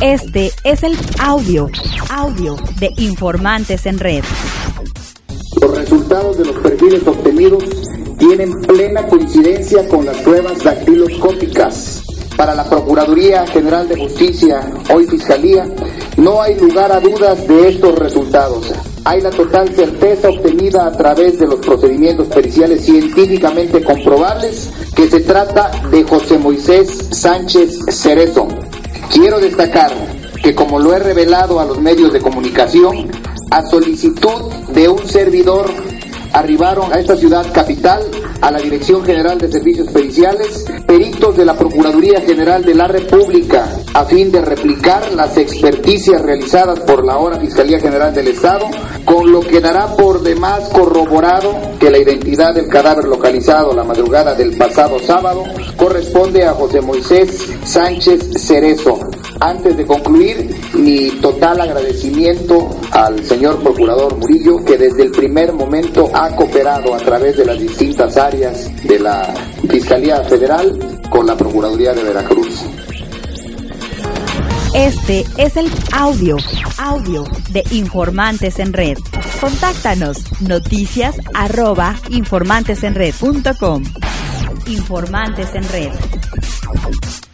Este es el audio, audio de Informantes en Red. Los resultados de los perfiles obtenidos tienen plena coincidencia con las pruebas dactiloscópicas. Para la Procuraduría General de Justicia, hoy Fiscalía, no hay lugar a dudas de estos resultados. Hay la total certeza obtenida a través de los procedimientos periciales científicamente comprobables que se trata de José Moisés Sánchez Cerezo. Quiero destacar que como lo he revelado a los medios de comunicación, a solicitud de un servidor arribaron a esta ciudad capital, a la Dirección General de Servicios Periciales, peritos de la Procuraduría General de la República, a fin de replicar las experticias realizadas por la ahora Fiscalía General del Estado, con lo que dará por demás corroborado que la identidad del cadáver localizado la madrugada del pasado sábado corresponde a José Moisés Sánchez Cerezo. Antes de concluir, mi total agradecimiento al señor Procurador Murillo, que desde el primer momento ha cooperado a través de las distintas áreas de la Fiscalía Federal con la Procuraduría de Veracruz. Este es el audio, audio de Informantes en Red. Contáctanos noticias arroba informantesenred.com. Informantes en Red.